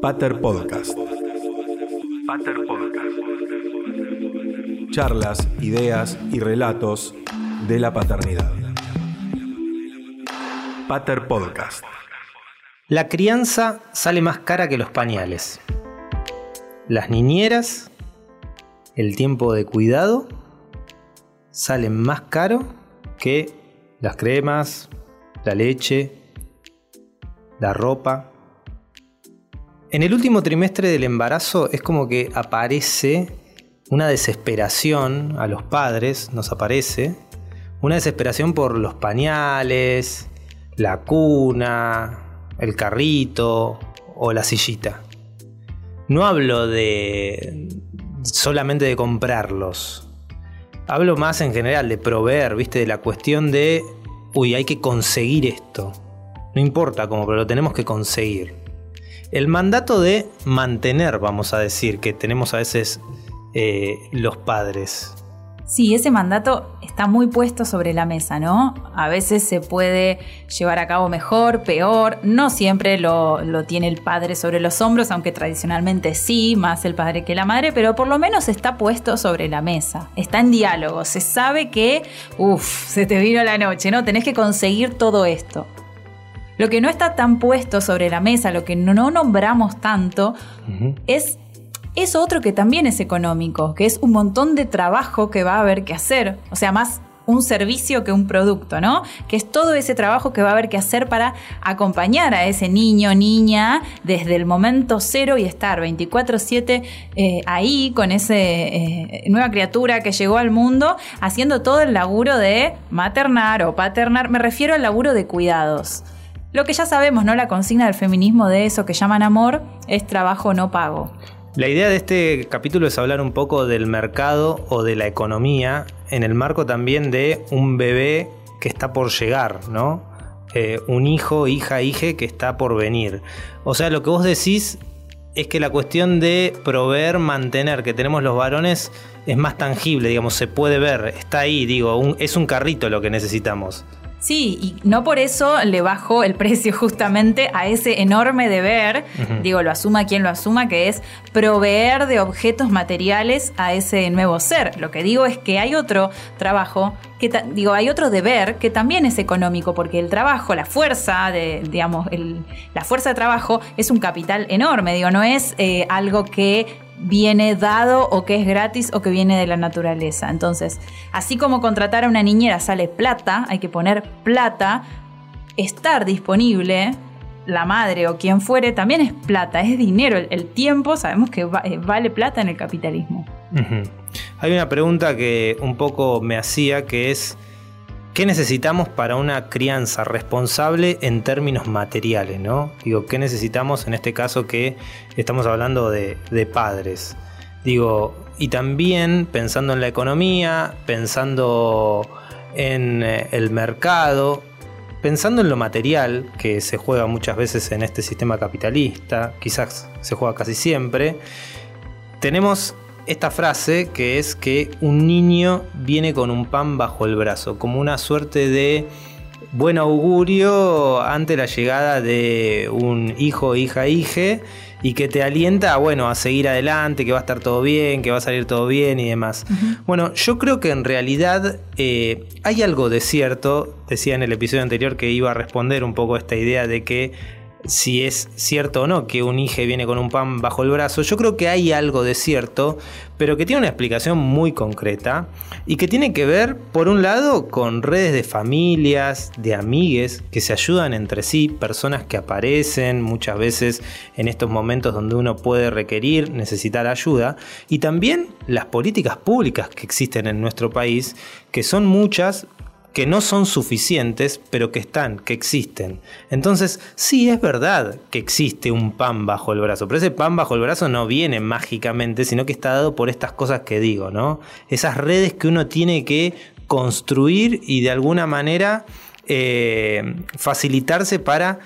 Pater Podcast. Pater Podcast. Charlas, ideas y relatos de la paternidad. Pater Podcast. La crianza sale más cara que los pañales. Las niñeras, el tiempo de cuidado, salen más caro que las cremas, la leche, la ropa. En el último trimestre del embarazo es como que aparece una desesperación a los padres, nos aparece, una desesperación por los pañales, la cuna, el carrito o la sillita. No hablo de solamente de comprarlos. Hablo más en general de proveer, ¿viste? De la cuestión de, uy, hay que conseguir esto. No importa cómo, pero lo tenemos que conseguir. El mandato de mantener, vamos a decir, que tenemos a veces eh, los padres. Sí, ese mandato está muy puesto sobre la mesa, ¿no? A veces se puede llevar a cabo mejor, peor, no siempre lo, lo, tiene el padre sobre los hombros, aunque tradicionalmente sí, más el padre que la madre, pero por lo menos está puesto sobre la mesa, está en diálogo, se sabe que, uff, se te vino la noche, ¿no? Tenés que conseguir todo esto. Lo que no está tan puesto sobre la mesa, lo que no nombramos tanto, uh -huh. es es otro que también es económico, que es un montón de trabajo que va a haber que hacer. O sea, más un servicio que un producto, ¿no? Que es todo ese trabajo que va a haber que hacer para acompañar a ese niño, niña, desde el momento cero y estar 24/7 eh, ahí con esa eh, nueva criatura que llegó al mundo, haciendo todo el laburo de maternar o paternar. Me refiero al laburo de cuidados. Lo que ya sabemos, ¿no? La consigna del feminismo de eso que llaman amor es trabajo no pago. La idea de este capítulo es hablar un poco del mercado o de la economía en el marco también de un bebé que está por llegar, ¿no? Eh, un hijo, hija, hije que está por venir. O sea, lo que vos decís es que la cuestión de proveer, mantener que tenemos los varones es más tangible, digamos, se puede ver, está ahí, digo, es un carrito lo que necesitamos. Sí, y no por eso le bajo el precio justamente a ese enorme deber, uh -huh. digo, lo asuma quien lo asuma, que es proveer de objetos materiales a ese nuevo ser. Lo que digo es que hay otro trabajo, que digo, hay otro deber que también es económico, porque el trabajo, la fuerza de, digamos, el, la fuerza de trabajo es un capital enorme, digo, no es eh, algo que viene dado o que es gratis o que viene de la naturaleza. Entonces, así como contratar a una niñera sale plata, hay que poner plata, estar disponible, la madre o quien fuere, también es plata, es dinero. El, tiempo sabemos que eh, vale plata en el capitalismo. Hay una pregunta que un poco me hacía que es... ¿Qué necesitamos para una crianza responsable en términos materiales? ¿no? Digo, ¿qué necesitamos en este caso que estamos hablando de, padres? Digo, y también pensando en la economía, pensando en eh, el mercado, pensando en lo material que se juega muchas veces en este sistema capitalista, quizás se juega casi siempre, tenemos esta frase que es que un niño viene con un pan bajo el brazo, como una suerte de buen augurio ante la llegada de un hijo, hija, hije y que te alienta bueno, a seguir adelante, que va a estar todo bien, que va a salir todo bien y demás. Uh -huh. Bueno, yo creo que en realidad eh, hay algo de cierto, decía en el episodio anterior que iba a responder un poco a esta idea de que si es cierto o no que un hijo viene con un pan bajo el brazo. Yo creo que hay algo de cierto, pero que tiene una explicación muy concreta y que tiene que ver, por un lado, con redes de familias, de amigues que se ayudan entre sí, personas que aparecen muchas veces en estos momentos donde uno puede requerir, necesitar ayuda, y también las políticas públicas que existen en nuestro país, que son muchas, que no son suficientes, pero que están, que existen. Entonces, sí es verdad que existe un pan bajo el brazo, pero ese pan bajo el brazo no viene mágicamente, sino que está dado por estas cosas que digo, ¿no? Esas redes que uno tiene que construir y de alguna manera eh, facilitarse para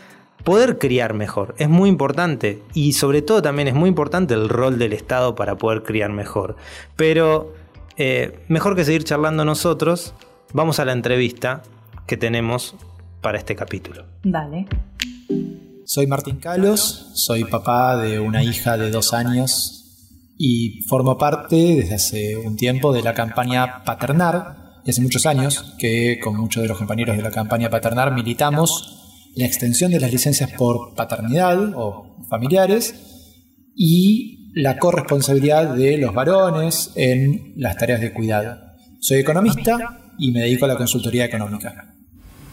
poder criar mejor. Es muy importante y sobre todo también es muy importante el rol del Estado para poder criar mejor. Pero eh, mejor que seguir charlando nosotros, vamos a la entrevista que tenemos para este capítulo. Dale. Soy Martín Calos, soy papá de una hija de dos años y formo parte desde hace un tiempo de la campaña Paternar, y hace muchos años que con muchos de los compañeros de la campaña Paternar militamos la extensión de las licencias por paternidad o familiares y la corresponsabilidad de los varones en las tareas de cuidado. Soy economista y me dedico a la consultoría económica.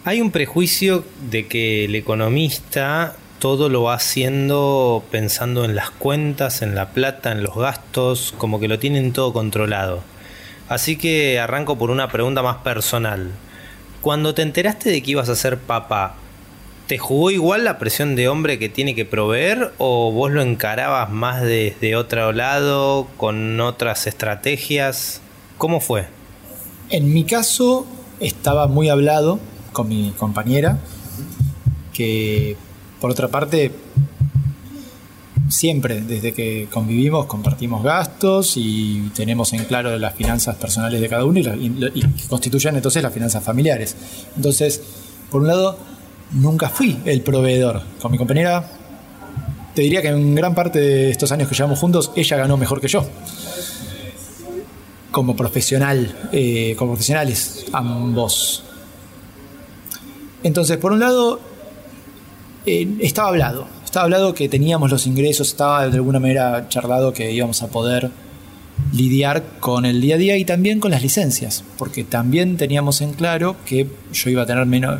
Hay un prejuicio de que el economista todo lo va haciendo pensando en las cuentas, en la plata, en los gastos, como que lo tienen todo controlado. Así que arranco por una pregunta más personal. Cuando te enteraste de que ibas a ser papá, ¿te jugó igual la presión de hombre que tiene que proveer o vos lo encarabas más desde otro lado, con otras estrategias? ¿Cómo fue? En mi caso estaba muy hablado con mi compañera, que por otra parte, siempre desde que convivimos compartimos gastos y tenemos en claro las finanzas personales de cada uno y, constituyen entonces las finanzas familiares. Entonces, por un lado, nunca fui el proveedor. Con mi compañera, te diría que en gran parte de estos años que llevamos juntos, ella ganó mejor que yo. Como profesional, eh, como profesionales, ambos. Entonces, por un lado, eh, estaba hablado. Estaba hablado que teníamos los ingresos, estaba de alguna manera charlado que íbamos a poder lidiar con el día a día y también con las licencias, porque también teníamos en claro que yo iba a tener menos,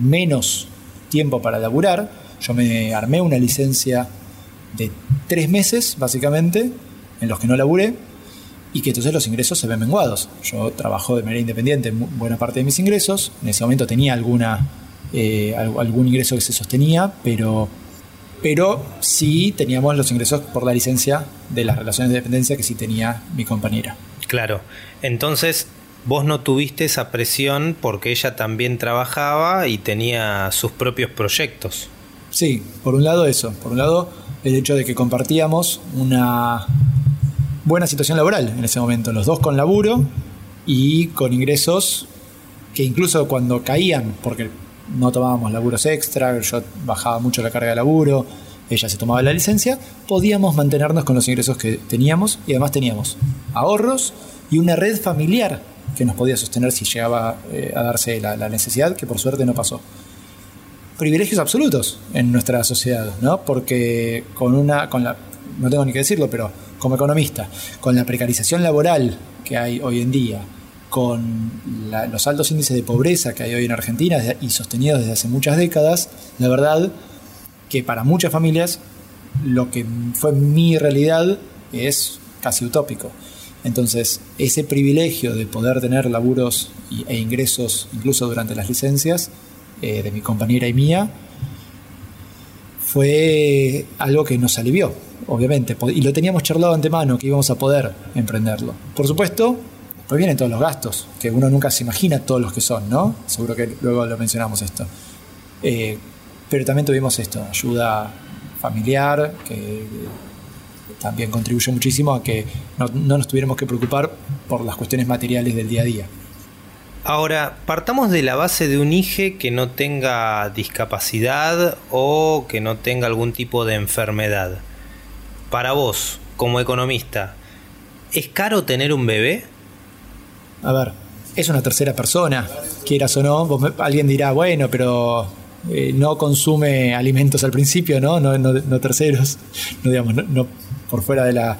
menos tiempo para laburar. Yo me armé una licencia de tres meses, básicamente, en los que no laburé, y que entonces los ingresos se ven menguados. Yo trabajo de manera independiente en buena parte de mis ingresos, en ese momento tenía alguna, eh, algún ingreso que se sostenía, pero, pero sí teníamos los ingresos por la licencia de las relaciones de dependencia que sí tenía mi compañera. Claro, entonces vos no tuviste esa presión porque ella también trabajaba y tenía sus propios proyectos. Sí, por un lado eso, por un lado el hecho de que compartíamos una buena situación laboral en ese momento, los dos con laburo y con ingresos que incluso cuando caían, porque no tomábamos laburos extra, yo bajaba mucho la carga de laburo, ella se tomaba la licencia, podíamos mantenernos con los ingresos que teníamos y además teníamos ahorros y una red familiar que nos podía sostener si llegaba eh, a darse la, la, necesidad, que por suerte no pasó. Privilegios absolutos en nuestra sociedad, ¿no? Porque con una, con la, no tengo ni que decirlo, pero como economista, con la precarización laboral que hay hoy en día, con los altos índices de pobreza que hay hoy en Argentina y sostenidos desde hace muchas décadas, la verdad que para muchas familias lo que fue mi realidad es casi utópico. Entonces, ese privilegio de poder tener laburos e ingresos incluso durante las licencias eh, de mi compañera y mía fue algo que nos alivió obviamente, y lo teníamos charlado antemano que íbamos a poder emprenderlo. Por supuesto, pues vienen todos los gastos, que uno nunca se imagina todos los que son, ¿no? Seguro que luego lo mencionamos esto. Eh, pero también tuvimos esto, ayuda familiar, que también contribuyó muchísimo a que no, no nos tuviéramos que preocupar por las cuestiones materiales del día a día. Ahora, partamos de la base de un IGE que no tenga discapacidad o que no tenga algún tipo de enfermedad para vos, como economista, ¿es caro tener un bebé? A ver, es una tercera persona, quieras o no. alguien dirá, bueno, pero eh, no consume alimentos al principio, ¿no? No, terceros, no digamos, no, por fuera de la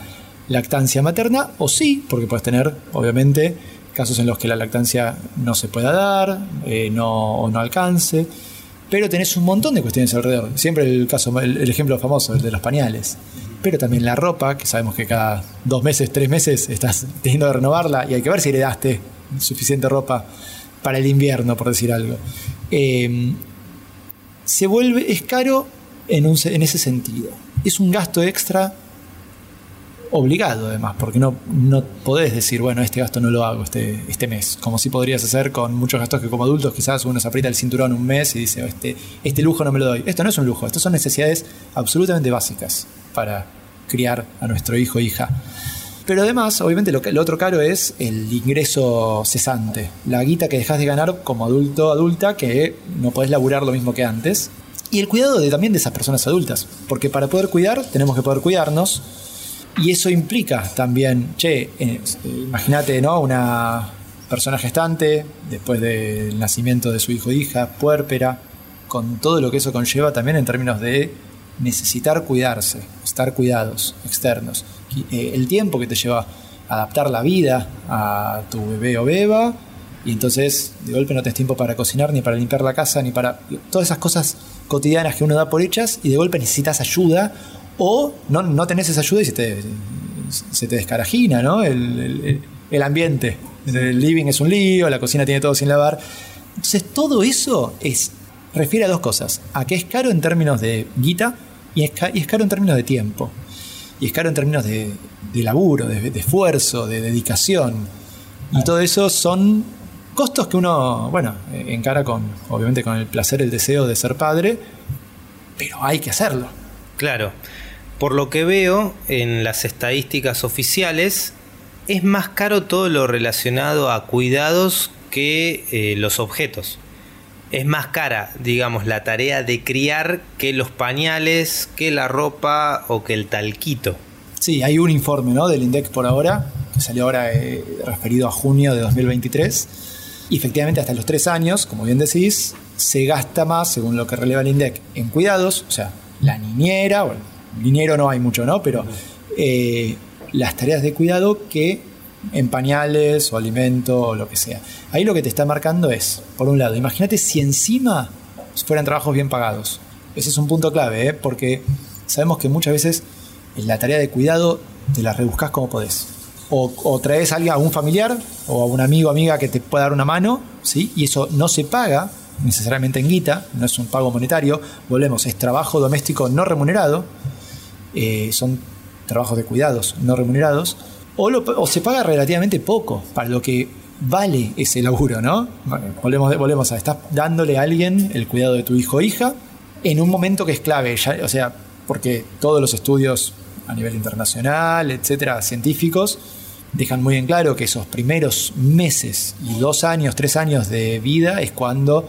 lactancia materna, o sí, porque puedes tener, obviamente, casos en los que la lactancia no se pueda dar, eh, no, o no alcance, pero tenés un montón de cuestiones alrededor. Siempre el caso, el ejemplo famoso, el de los pañales pero también la ropa, que sabemos que cada dos meses, tres meses estás teniendo que renovarla y hay que ver si heredaste suficiente ropa para el invierno, por decir algo. Em, se vuelve, es caro en, en ese sentido. Es un gasto extra obligado además, porque no, no podés decir, bueno, este gasto no lo hago este, este mes, como si podrías hacer con muchos gastos que como adultos quizás uno se aprieta el cinturón un mes y dice, este, este lujo no me lo doy. Esto no es un lujo, estas son necesidades absolutamente básicas para criar a nuestro hijo o hija. Pero además, obviamente, lo, lo otro caro es el ingreso cesante, la guita que dejas de ganar como adulto adulta que no podés laburar lo mismo que antes. Y el cuidado de, también de esas personas adultas, porque para poder cuidar tenemos que poder cuidarnos. Y eso implica también, che, eh, imagínate, ¿no? Una persona gestante, después del nacimiento de su hijo o hija, puérpera, con todo lo que eso conlleva también en términos de necesitar cuidarse, estar cuidados externos. Eh, el tiempo que te lleva adaptar la vida a tu bebé o beba, y entonces de golpe no tienes tiempo para cocinar, ni para limpiar la casa, ni para todas esas cosas cotidianas que uno da por hechas, y de golpe necesitas ayuda, o no, no tenés esa ayuda y se te, se te descarajina ¿no? el, el ambiente. El living es un lío, la cocina tiene todo sin lavar. Entonces todo eso es refiere a dos cosas. A que es caro en términos de guita y es, caro en términos de tiempo. Y es caro en términos de, laburo, de, esfuerzo, de dedicación. Y todo eso son costos que uno, bueno, encara con, obviamente, con el placer, el deseo de ser padre, pero hay que hacerlo. Claro. Por lo que veo en las estadísticas oficiales, es más caro todo lo relacionado a cuidados que eh, los objetos es más cara, digamos, la tarea de criar que los pañales, que la ropa o que el talquito. Sí, hay un informe ¿no? del INDEC por ahora, que salió ahora eh, referido a junio de 2023. Y efectivamente, hasta los tres años, como bien decís, se gasta más, según lo que releva el INDEC, en cuidados, o sea, la niñera, bueno, dinero no hay mucho, ¿no? Pero eh, las tareas de cuidado que en pañales o alimento o lo que sea. Ahí lo que te está marcando es, por un lado, imagínate si encima fueran trabajos bien pagados. Ese es un punto clave, ¿eh? porque sabemos que muchas veces la tarea de cuidado te la rebuscas como podés. O, traes a alguien, a un familiar o a un amigo o amiga que te pueda dar una mano, ¿sí? y eso no se paga necesariamente en guita, no es un pago monetario, volvemos, es trabajo doméstico no remunerado, eh, son trabajos de cuidados no remunerados, o, se paga relativamente poco para lo que vale ese laburo, ¿no? volvemos, volvemos a, estás dándole a alguien el cuidado de tu hijo o hija en un momento que es clave, o sea, porque todos los estudios a nivel internacional, etcétera, científicos, dejan muy en claro que esos primeros meses y dos años, tres años de vida es cuando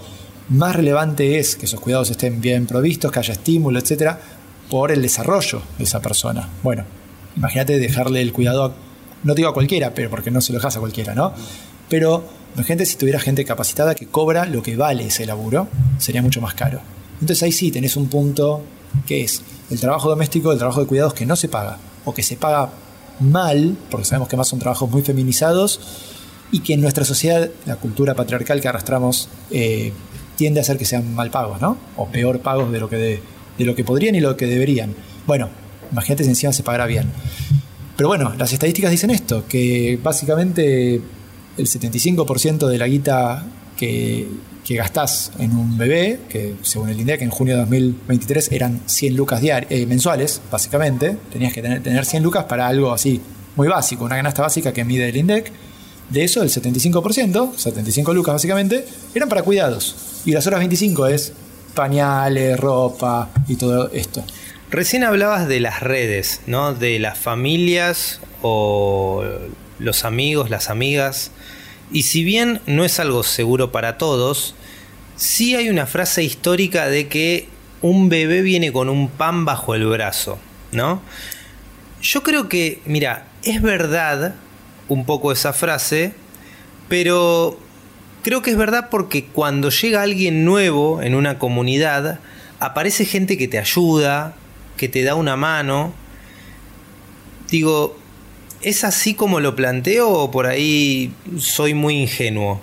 más relevante es que esos cuidados estén bien provistos, que haya estímulo, etcétera, por el desarrollo de esa persona. Bueno, imagínate dejarle el cuidado a no digo a cualquiera, pero porque no se lo dejas a cualquiera, ¿no? Pero imagínate si tuviera gente capacitada que cobra lo que vale ese laburo, sería mucho más caro. Entonces ahí sí tenés un punto que es el trabajo doméstico, el trabajo de cuidados que no se paga, o que se paga mal, porque sabemos que más son trabajos muy feminizados, y que en nuestra sociedad, la cultura patriarcal que arrastramos, eh, tiende a hacer que sean mal pagos, ¿no? O peor pagos de lo que, de, de lo que podrían y lo que deberían. Bueno, imagínate si encima se pagará bien. Pero bueno, las estadísticas dicen esto, que básicamente el 75% de la guita que, que, gastás en un bebé, que según el INDEC en junio de 2023 eran 100 lucas eh, mensuales, básicamente, tenías que tener, tener 100 lucas para algo así muy básico, una canasta básica que mide el INDEC. De eso, el 75%, 75 lucas básicamente, eran para cuidados. Y las otras 25 es pañales, ropa y todo esto. Recién hablabas de las redes, ¿no? De las familias o los amigos, las amigas. Y si bien no es algo seguro para todos, sí hay una frase histórica de que un bebé viene con un pan bajo el brazo, ¿no? Yo creo que, mira, es verdad un poco esa frase, pero creo que es verdad porque cuando llega alguien nuevo en una comunidad, aparece gente que te ayuda, que te da una mano. Digo, ¿es así como lo planteo o por ahí soy muy ingenuo?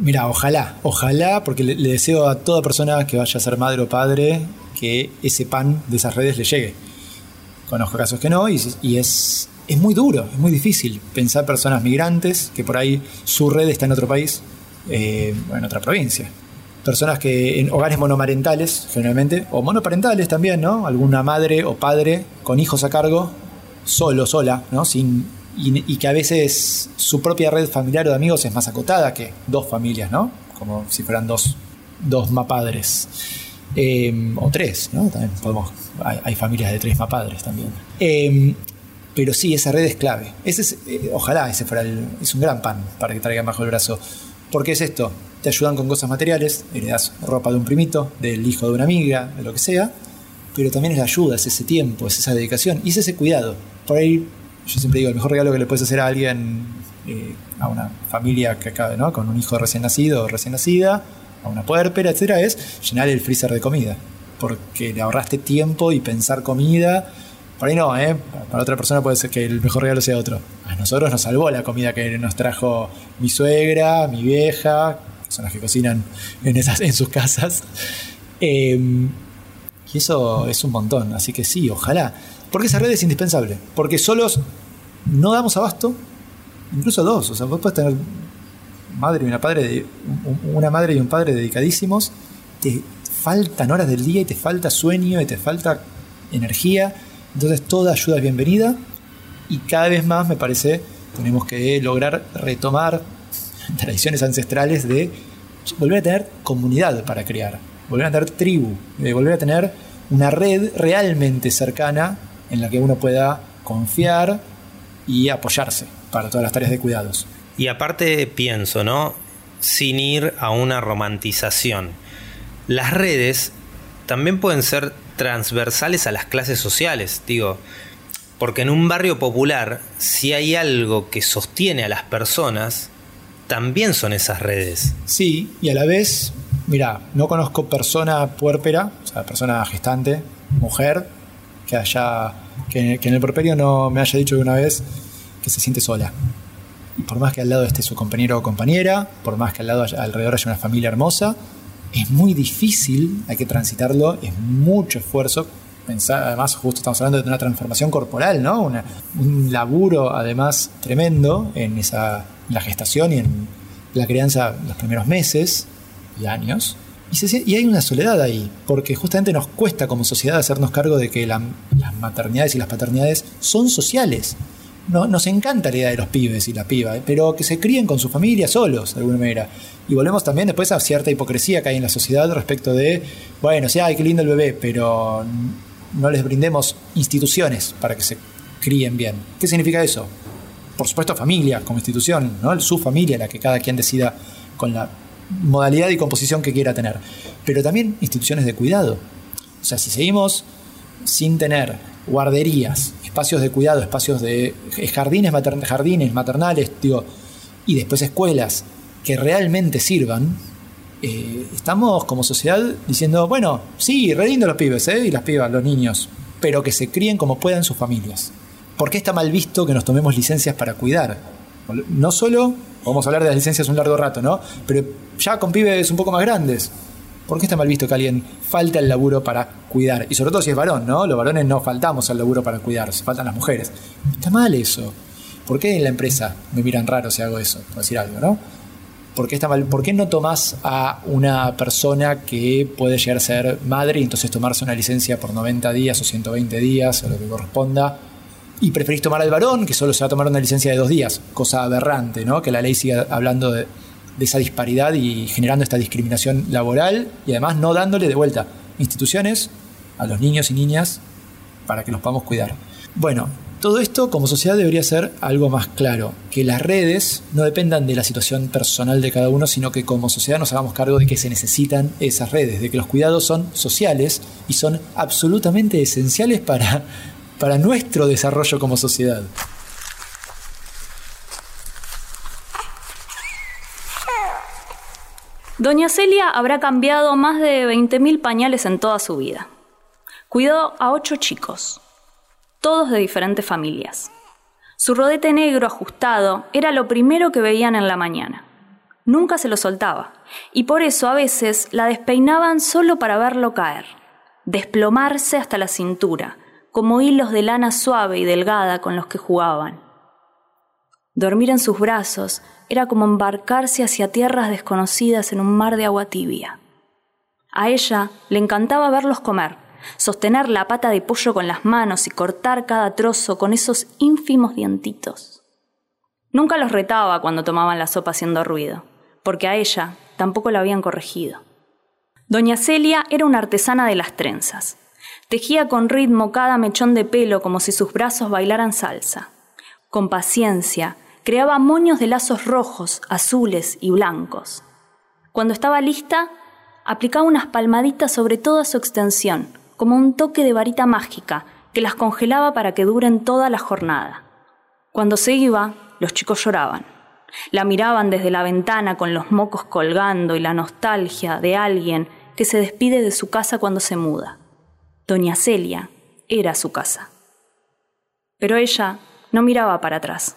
Mira, ojalá, ojalá, porque le, deseo a toda persona que vaya a ser madre o padre que ese pan de esas redes le llegue. Conozco casos que no y, es, es muy duro, es muy difícil pensar personas migrantes que por ahí su red está en otro país, eh, en otra provincia personas que en hogares monomarentales, generalmente, o monoparentales también, ¿no? Alguna madre o padre con hijos a cargo, solo, sola, ¿no? Sin, y, que a veces su propia red familiar o de amigos es más acotada que dos familias, ¿no? Como si fueran dos, dos mapadres. Em, o tres, ¿no? También podemos, hay, familias de tres mapadres también. Em, pero sí, esa red es clave. Ese es, eh, ojalá ese fuera el, es un gran pan para que traigan bajo el brazo ¿Por qué es esto? Te ayudan con cosas materiales, heredas ropa de un primito, del hijo de una amiga, de lo que sea, pero también es la ayuda, es ese tiempo, es esa dedicación y es ese cuidado. Por ahí, yo siempre digo, el mejor regalo que le puedes hacer a alguien, eh, a una familia que acabe, ¿no? Con un hijo recién nacido o recién nacida, a una puérpera, etcétera, es llenar el freezer de comida. Porque le ahorraste tiempo y pensar comida. Por ahí no, ¿eh? Para otra persona puede ser que el mejor regalo sea otro. A nosotros nos salvó la comida que nos trajo mi suegra, mi vieja, que son las que cocinan en, esas, en sus casas. Em, y eso es un montón. Así que sí, ojalá. Porque esa red es indispensable. Porque solos no damos abasto. Incluso dos. O sea, vos puedes tener madre y una padre de, una madre y un padre dedicadísimos. Te faltan horas del día y te falta sueño y te falta energía. Entonces toda ayuda es bienvenida. Y cada vez más me parece tenemos que lograr retomar tradiciones ancestrales de volver a tener comunidad para crear volver a tener tribu, de volver a tener una red realmente cercana en la que uno pueda confiar y apoyarse para todas las tareas de cuidados. Y aparte pienso, ¿no? Sin ir a una romantización. Las redes también pueden ser transversales a las clases sociales, digo, porque en un barrio popular, si hay algo que sostiene a las personas, también son esas redes. Sí, y a la vez Mira, no conozco persona puérpera, o sea, persona gestante, mujer, que haya. que, en el puerperio no me haya dicho una vez que se siente sola. Y por más que al lado esté su compañero o compañera, por más que al lado alrededor haya una familia hermosa, es muy difícil, hay que transitarlo, es mucho esfuerzo. Además, justo estamos hablando de una transformación corporal, ¿no? un laburo, además, tremendo en esa la gestación y en la crianza los primeros meses y años. Y, hay una soledad ahí, porque justamente nos cuesta como sociedad hacernos cargo de que las maternidades y las paternidades son sociales. No, nos encanta la idea de los pibes y la piba, ¿eh? pero que se críen con su familia solos, de alguna manera. Y volvemos también después a cierta hipocresía que hay en la sociedad respecto de, bueno, sí, ay, qué lindo el bebé, pero no les brindemos instituciones para que se críen bien. ¿Qué significa eso? Por supuesto, familia como institución, ¿no? su familia, la que cada quien decida con la modalidad y composición que quiera tener, pero también instituciones de cuidado. O sea, si seguimos sin tener guarderías, espacios de cuidado, espacios de jardines, jardines maternales, digo, y después escuelas que realmente sirvan, eh, estamos como sociedad diciendo, bueno, sí, re los pibes ¿eh? y las pibas, los niños, pero que se críen como puedan sus familias. ¿Por qué está mal visto que nos tomemos licencias para cuidar? No solo, vamos a hablar de las licencias un largo rato, ¿no? Pero ya con pibes un poco más grandes. ¿Por qué está mal visto que alguien falte al laburo para cuidar? Y sobre todo si es varón, ¿no? Los varones no faltamos al laburo para cuidar, se faltan las mujeres. Está mal eso. ¿Por qué en la empresa me miran raro si hago eso? Por decir algo, ¿no? ¿Por qué, está mal? ¿Por qué no tomás a una persona que puede llegar a ser madre y entonces tomarse una licencia por 90 días o 120 días o lo que corresponda? Y preferís tomar al varón que solo se va a tomar una licencia de dos días, cosa aberrante, ¿no? Que la ley siga hablando de, de esa disparidad y generando esta discriminación laboral y además no dándole de vuelta instituciones a los niños y niñas para que los podamos cuidar. Bueno, todo esto como sociedad debería ser algo más claro, que las redes no dependan de la situación personal de cada uno, sino que como sociedad nos hagamos cargo de que se necesitan esas redes, de que los cuidados son sociales y son absolutamente esenciales para, para nuestro desarrollo como sociedad. Doña Celia habrá cambiado más de 20.000 pañales en toda su vida. Cuidó a ocho chicos, todos de diferentes familias. Su rodete negro ajustado era lo primero que veían en la mañana. Nunca se lo soltaba, y por eso a veces la despeinaban solo para verlo caer, desplomarse hasta la cintura, como hilos de lana suave y delgada con los que jugaban. Dormir en sus brazos era como embarcarse hacia tierras desconocidas en un mar de agua tibia. A ella le encantaba verlos comer, sostener la pata de pollo con las manos y cortar cada trozo con esos ínfimos dientitos. Nunca los retaba cuando tomaban la sopa haciendo ruido, porque a ella tampoco la habían corregido. Doña Celia era una artesana de las trenzas. Tejía con ritmo cada mechón de pelo como si sus brazos bailaran salsa. Con paciencia, Creaba moños de lazos rojos, azules y blancos. Cuando estaba lista, aplicaba unas palmaditas sobre toda su extensión, como un toque de varita mágica que las congelaba para que duren toda la jornada. Cuando se iba, los chicos lloraban. La miraban desde la ventana con los mocos colgando y la nostalgia de alguien que se despide de su casa cuando se muda. Doña Celia era su casa. Pero ella no miraba para atrás.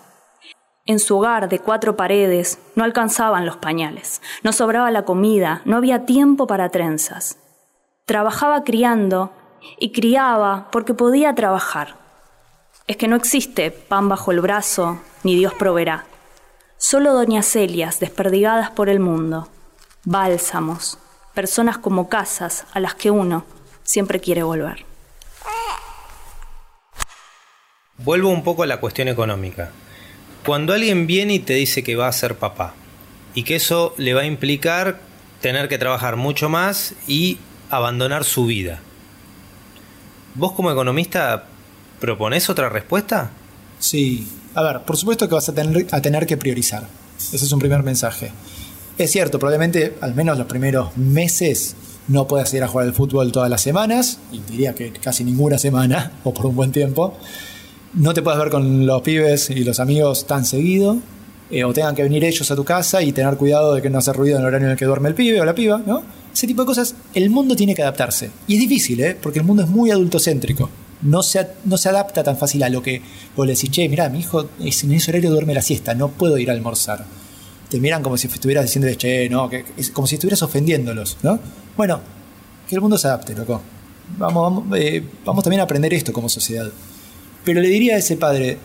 En su hogar de cuatro paredes no alcanzaban los pañales, no sobraba la comida, no había tiempo para trenzas. Trabajaba criando y criaba porque podía trabajar. Es que no existe pan bajo el brazo, ni Dios proveerá. Solo doña Celias desperdigadas por el mundo, bálsamos, personas como casas a las que uno siempre quiere volver. Vuelvo un poco a la cuestión económica. Cuando alguien viene y te dice que va a ser papá y que eso le va a implicar tener que trabajar mucho más y abandonar su vida. ¿Vos como economista proponés otra respuesta? Sí, a ver, por supuesto que vas a tener, que priorizar. Ese es un primer mensaje. Es cierto, probablemente al menos los primeros meses no puedas ir a jugar al fútbol todas las semanas, diría que casi ninguna semana, o por un buen tiempo no te puedes ver con los pibes y los amigos tan seguido, eh, o tengan que venir ellos a tu casa y tener cuidado de que no hace ruido en el horario en el que duerme el pibe o la piba, ¿no? Ese tipo de cosas, el mundo tiene que adaptarse. Y es difícil, ¿eh? Porque el mundo es muy adultocéntrico. No se, no se adapta tan fácil a lo que vos le decís, che, mirá, mi hijo en ese horario duerme la siesta, no puedo ir a almorzar. Te miran como si estuvieras diciendo, che, no, que, es como si estuvieras ofendiéndolos, ¿no? Bueno, que el mundo se adapte, loco. Vamos, vamos, eh, vamos también a aprender esto como sociedad. Pero le diría a ese padre,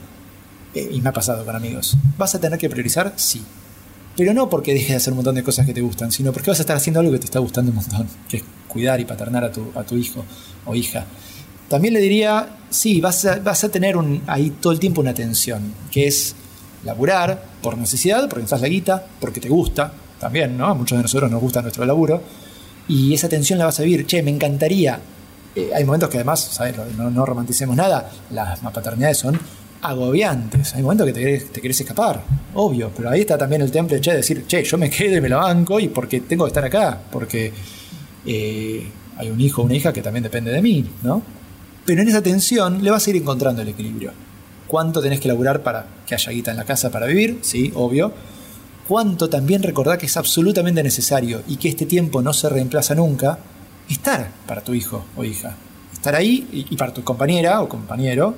eh, y me ha pasado con amigos, ¿vas a tener que priorizar? Sí. Pero no porque dejes de hacer un montón de cosas que te gustan, sino porque vas a estar haciendo algo que te está gustando un montón, que es cuidar y paternar a tu, a tu hijo o hija. También le diría, sí, vas a, vas a tener un, ahí todo el tiempo una tensión, que es laburar por necesidad, porque necesitas la guita, porque te gusta, también, ¿no? A muchos de nosotros nos gusta nuestro laburo, y esa tensión la vas a vivir, che, me encantaría eh, hay momentos que además, ¿sabes? No, romanticemos nada, las paternidades son agobiantes. Hay momentos que te querés, te escapar, obvio, pero ahí está también el temple de decir, che, yo me quedo y me lo banco y porque tengo que estar acá, porque eh, hay un hijo o una hija que también depende de mí, ¿no? Pero en esa tensión le vas a ir encontrando el equilibrio. ¿Cuánto tenés que laburar para que haya guita en la casa para vivir? Sí, obvio. ¿Cuánto también recordar que es absolutamente necesario y que este tiempo no se reemplaza nunca? Estar para tu hijo o hija. Estar ahí y, para tu compañera o compañero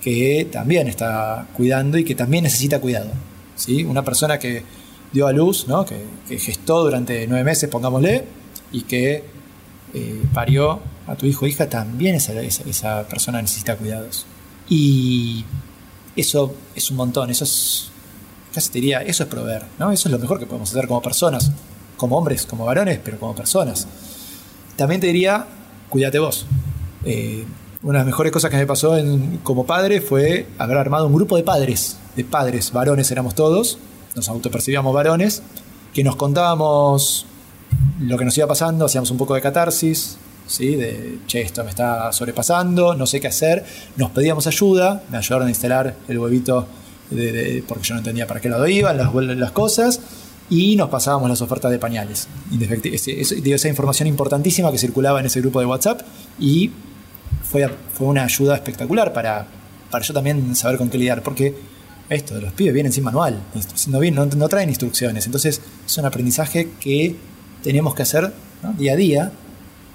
que también está cuidando y que también necesita cuidado. ¿sí? Una persona que dio a luz, ¿no? que, gestó durante nueve meses, pongámosle, y que eh, parió a tu hijo o hija, también esa, esa, persona necesita cuidados. Y eso es un montón, eso es, casi te diría, eso es proveer, ¿no? Eso es lo mejor que podemos hacer como personas, como hombres, como varones, pero como personas. También te diría, cuídate vos. Eh, una de las mejores cosas que me pasó como padre fue haber armado un grupo de padres, de padres, varones éramos todos, nos autopercibíamos varones, que nos contábamos lo que nos iba pasando, hacíamos un poco de catarsis, ¿sí? de, che, esto me está sobrepasando, no sé qué hacer, nos pedíamos ayuda, me ayudaron a instalar el huevito porque yo no entendía para qué lado iban las, las cosas, y nos pasábamos las ofertas de pañales. Esa información importantísima que circulaba en ese grupo de WhatsApp y fue, fue una ayuda espectacular para, para yo también saber con qué lidiar, porque esto de los pibes vienen sin manual, no, no, traen instrucciones, entonces es un aprendizaje que tenemos que hacer día a día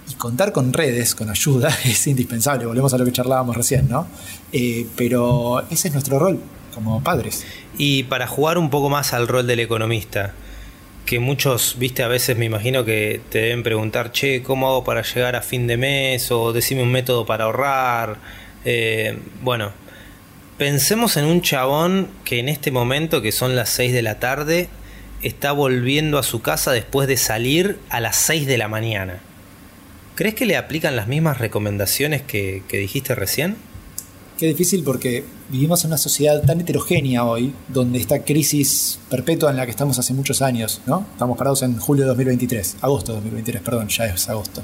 y contar con redes, con ayuda, es indispensable, volvemos a lo que charlábamos recién, ¿no? Eh, pero ese es nuestro rol como padres. Y para jugar un poco más al rol del economista, que muchos, viste, a veces me imagino que te deben preguntar, che, ¿cómo hago para llegar a fin de mes? O decime un método para ahorrar. Eh, bueno, pensemos en un chabón que en este momento, que son las 6 de la tarde, está volviendo a su casa después de salir a las 6 de la mañana. ¿Crees que le aplican las mismas recomendaciones que, que dijiste recién? Qué difícil porque vivimos en una sociedad tan heterogénea hoy, donde esta crisis perpetua en la que estamos hace muchos años, ¿no? Estamos parados en julio de 2023, agosto de 2023, perdón, ya es agosto.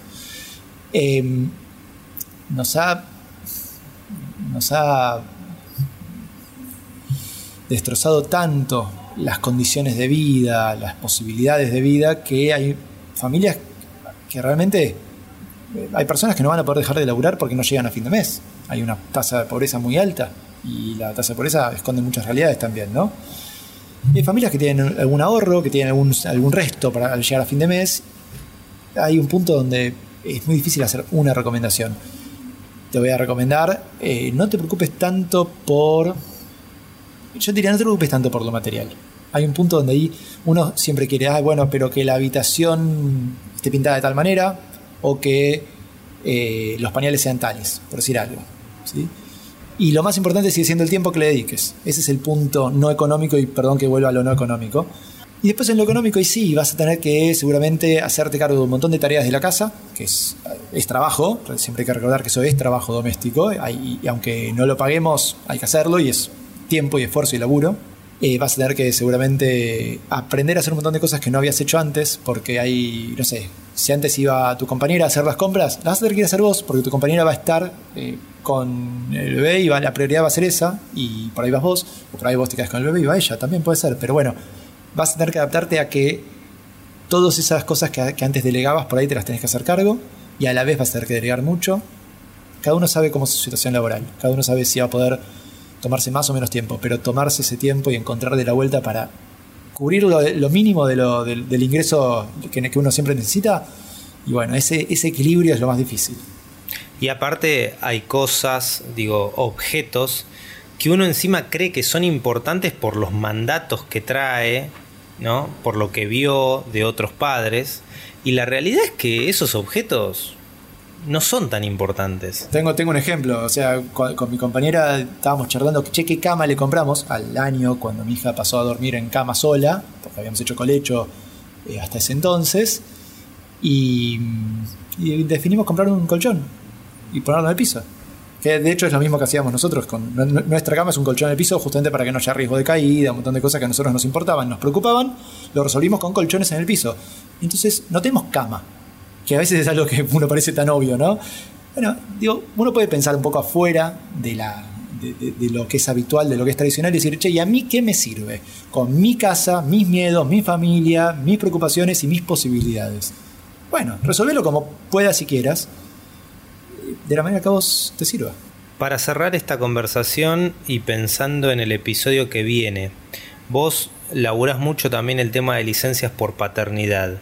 Em, nos ha. nos ha destrozado tanto las condiciones de vida, las posibilidades de vida, que hay familias que realmente eh, hay personas que no van a poder dejar de laburar porque no llegan a fin de mes. Hay una tasa de pobreza muy alta y la tasa de pobreza esconde muchas realidades también, ¿no? hay familias que tienen algún ahorro, que tienen algún, resto para llegar a fin de mes. Hay un punto donde es muy difícil hacer una recomendación. Te voy a recomendar, eh, no te preocupes tanto por... Yo diría, no te preocupes tanto por lo material. Hay un punto donde ahí uno siempre quiere, ah, bueno, pero que la habitación esté pintada de tal manera o que eh, los pañales sean tales, por decir algo. ¿sí? Y lo más importante sigue siendo el tiempo que le dediques. Ese es el punto no económico y perdón que vuelva a lo no económico. Y después en lo económico, y sí, vas a tener que seguramente hacerte cargo de un montón de tareas de la casa, que es, es trabajo, siempre hay que recordar que eso es trabajo doméstico, y aunque no lo paguemos, hay que hacerlo, y es tiempo y esfuerzo y laburo. Eh, vas a tener que seguramente aprender a hacer un montón de cosas que no habías hecho antes, porque hay, no sé, si antes iba tu compañera a hacer las compras, las vas a tener que ir a hacer vos, porque tu compañera va a estar eh, con el bebé y va, la prioridad va a ser esa, y por ahí vas vos, o por ahí vos te quedas con el bebé y va ella, también puede ser, pero bueno, vas a tener que adaptarte a que todas esas cosas que, que antes delegabas por ahí te las tenés que hacer cargo, y a la vez vas a tener que delegar mucho. Cada uno sabe cómo es su situación laboral, cada uno sabe si va a poder tomarse más o menos tiempo, pero tomarse ese tiempo y encontrar de la vuelta para cubrir lo, mínimo de lo, del, ingreso que, que, uno siempre necesita. Y bueno, ese, ese equilibrio es lo más difícil. Y aparte hay cosas, digo, objetos que uno encima cree que son importantes por los mandatos que trae, ¿no? Por lo que vio de otros padres. Y la realidad es que esos objetos no son tan importantes. Tengo, tengo un ejemplo, o sea, con, mi compañera estábamos charlando, che, ¿qué cama le compramos al año cuando mi hija pasó a dormir en cama sola? Porque habíamos hecho colecho eh, hasta ese entonces. Y, definimos comprar un colchón y ponerlo en el piso. Que de hecho es lo mismo que hacíamos nosotros. Con, nuestra cama es un colchón en el piso justamente para que no haya riesgo de caída, un montón de cosas que a nosotros nos importaban, nos preocupaban. Lo resolvimos con colchones en el piso. Entonces no tenemos cama que a veces es algo que uno parece tan obvio, ¿no? Bueno, digo, uno puede pensar un poco afuera de, la, de, lo que es habitual, de lo que es tradicional y decir, che, ¿y a mí qué me sirve? Con mi casa, mis miedos, mi familia, mis preocupaciones y mis posibilidades. Bueno, resolverlo como puedas y quieras, de la manera que a vos te sirva. Para cerrar esta conversación y pensando en el episodio que viene, vos laburás mucho también el tema de licencias por paternidad.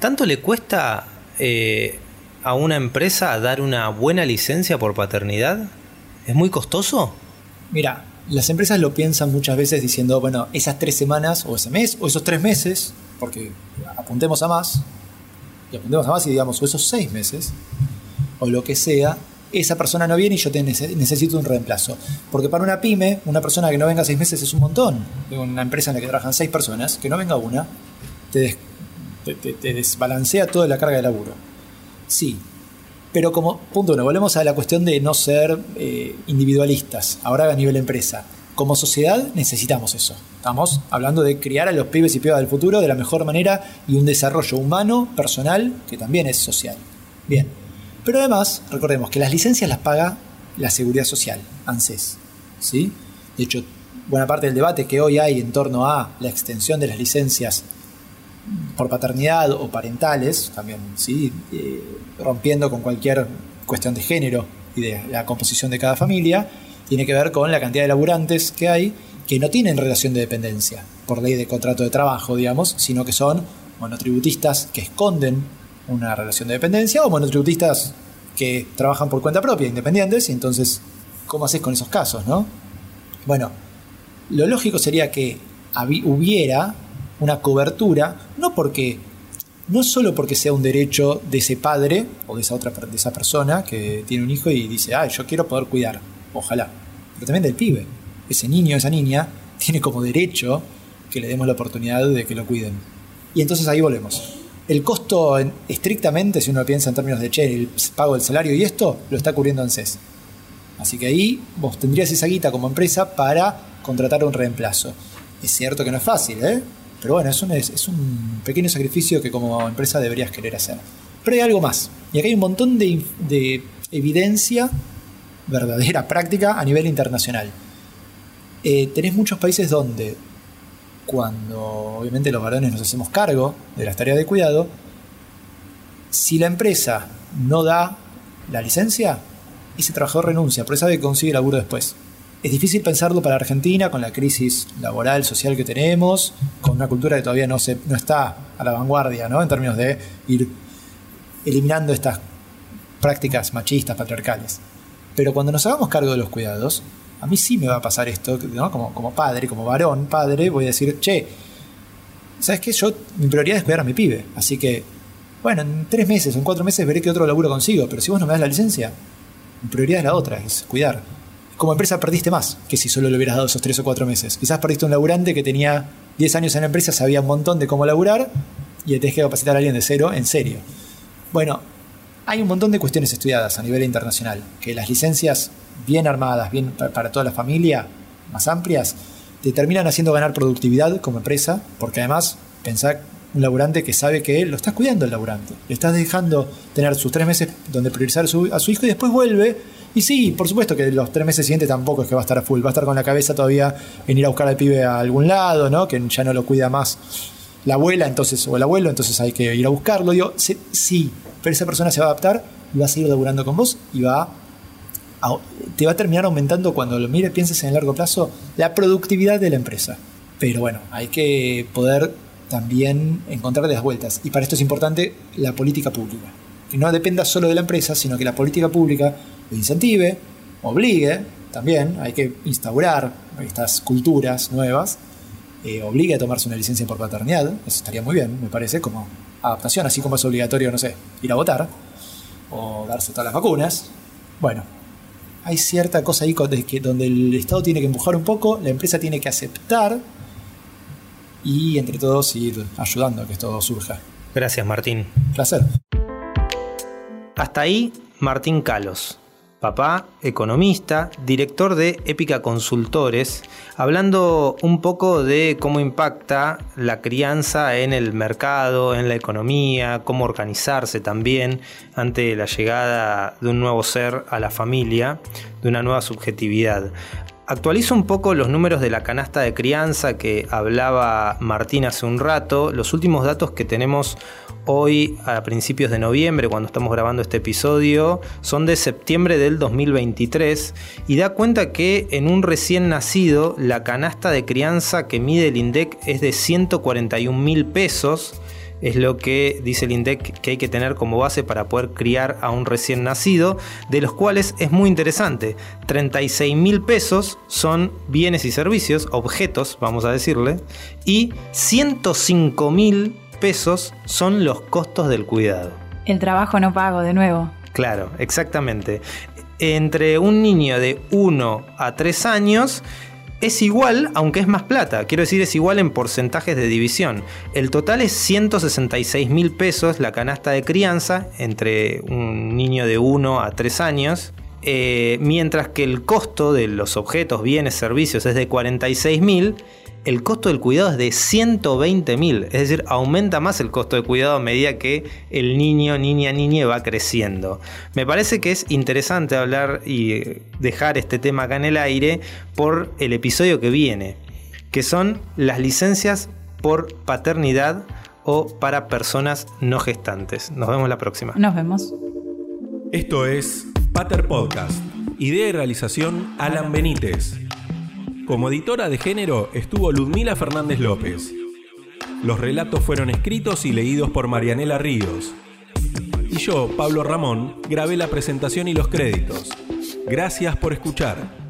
¿Tanto le cuesta eh, a una empresa dar una buena licencia por paternidad? ¿Es muy costoso? Mira, las empresas lo piensan muchas veces diciendo, bueno, esas tres semanas o ese mes o esos tres meses, porque apuntemos a más, y apuntemos a más y digamos, o esos seis meses, o lo que sea, esa persona no viene y yo te necesito un reemplazo. Porque para una pyme, una persona que no venga seis meses es un montón. Una empresa en la que trabajan seis personas, que no venga una, te, te, desbalancea toda la carga de laburo. Sí, pero como punto uno, volvemos a la cuestión de no ser eh, individualistas, ahora a nivel empresa. Como sociedad necesitamos eso. Estamos hablando de criar a los pibes y pibas del futuro de la mejor manera y un desarrollo humano, personal, que también es social. Bien. Pero además, recordemos que las licencias las paga la Seguridad Social, ANSES. ¿sí? De hecho, buena parte del debate que hoy hay en torno a la extensión de las licencias por paternidad o parentales, también, ¿sí? Eh, rompiendo con cualquier cuestión de género y de la composición de cada familia, tiene que ver con la cantidad de laburantes que hay que no tienen relación de dependencia por ley de contrato de trabajo, digamos, sino que son monotributistas que esconden una relación de dependencia o monotributistas que trabajan por cuenta propia, independientes, y entonces, ¿cómo haces con esos casos, no? Bueno, lo lógico sería que hubiera una cobertura, no porque no solo porque sea un derecho de ese padre o de esa otra de esa persona que tiene un hijo y dice, "Ah, yo quiero poder cuidar." Ojalá. Pero también del pibe. Ese niño, esa niña tiene como derecho que le demos la oportunidad de que lo cuiden. Y entonces ahí volvemos. El costo estrictamente, si uno piensa en términos de che, el pago del salario y esto, lo está cubriendo ANSES. Así que ahí vos tendrías esa guita como empresa para contratar un reemplazo. Es cierto que no es fácil, ¿eh? Pero bueno, es un, pequeño sacrificio que como empresa deberías querer hacer. Pero hay algo más. Y acá hay un montón de, de evidencia verdadera, práctica a nivel internacional. eh, tenés muchos países donde cuando obviamente los varones nos hacemos cargo de las tareas de cuidado, si la empresa no da la licencia, ese trabajador renuncia, por eso sabe que consigue laburo después. Es difícil pensarlo para Argentina con la crisis laboral, social que tenemos, con una cultura que todavía no, se, no está a la vanguardia, ¿no? En términos de ir eliminando estas prácticas machistas, patriarcales. Pero cuando nos hagamos cargo de los cuidados, a mí sí me va a pasar esto, ¿no? como, como padre, como varón, padre, voy a decir, che, ¿sabes qué? Yo, mi prioridad es cuidar a mi pibe. Así que, bueno, en tres meses en cuatro meses veré qué otro laburo consigo. Pero si vos no me das la licencia, mi prioridad es la otra, es cuidar. Como empresa perdiste más que si solo le hubieras dado esos tres o cuatro meses. Quizás perdiste un laburante que tenía 10 años en la empresa, sabía un montón de cómo laburar y le tenés que capacitar a alguien de cero, en serio. Bueno, hay un montón de cuestiones estudiadas a nivel internacional, que las licencias bien armadas, bien para toda la familia, más amplias, te terminan haciendo ganar productividad como empresa, porque además pensá un laburante que sabe que lo estás cuidando el laburante, le estás dejando tener sus tres meses donde priorizar a su hijo y después vuelve. Y sí, por supuesto que los tres meses siguientes tampoco es que va a estar a full, va a estar con la cabeza todavía en ir a buscar al pibe a algún lado, ¿no? Que ya no lo cuida más la abuela entonces, o el abuelo, entonces hay que ir a buscarlo. Digo, sí, pero esa persona se va a adaptar y va a seguir laburando con vos y va te va a terminar aumentando cuando lo mires, pienses en el largo plazo, la productividad de la empresa. Pero bueno, hay que poder también encontrar las vueltas. Y para esto es importante la política pública. Que no dependa solo de la empresa, sino que la política pública lo incentive, obligue, también hay que instaurar estas culturas nuevas, eh, obligue a tomarse una licencia por paternidad, eso estaría muy bien, me parece, como adaptación, así como es obligatorio, no sé, ir a votar o darse todas las vacunas. Bueno, hay cierta cosa ahí donde el Estado tiene que empujar un poco, la empresa tiene que aceptar y entre todos ir ayudando a que esto surja. Gracias, Martín. Placer. Hasta ahí, Martín Calos papá, economista, director de Épica Consultores, hablando un poco de cómo impacta la crianza en el mercado, en la economía, cómo organizarse también ante la llegada de un nuevo ser a la familia, de una nueva subjetividad. Actualizo un poco los números de la canasta de crianza que hablaba Martín hace un rato. Los últimos datos que tenemos hoy a principios de noviembre, cuando estamos grabando este episodio, son de septiembre del 2023 y da cuenta que en un recién nacido la canasta de crianza que mide el INDEC es de 141 mil pesos es lo que dice el INDEC que hay que tener como base para poder criar a un recién nacido, de los cuales es muy interesante, 36 mil pesos son bienes y servicios, objetos, vamos a decirle, y 105 mil pesos son los costos del cuidado. El trabajo no pago, de nuevo. Claro, exactamente. Entre un niño de 1 a 3 años es igual, aunque es más plata. Quiero decir, es igual en porcentajes de división. El total es 166 mil pesos la canasta de crianza entre un niño de 1 a 3 años. Eh, mientras que el costo de los objetos, bienes, servicios es de 46 mil el costo del cuidado es de 120 mil. Es decir, aumenta más el costo de cuidado a medida que el niño, niña, niña va creciendo. Me parece que es interesante hablar y dejar este tema acá en el aire por el episodio que viene, que son las licencias por paternidad o para personas no gestantes. Nos vemos la próxima. Nos vemos. Esto es Pater Podcast. Idea y realización Alan Benítez. Como editora de género estuvo Ludmila Fernández López. Los relatos fueron escritos y leídos por Marianela Ríos. Y yo, Pablo Ramón, grabé la presentación y los créditos. Gracias por escuchar.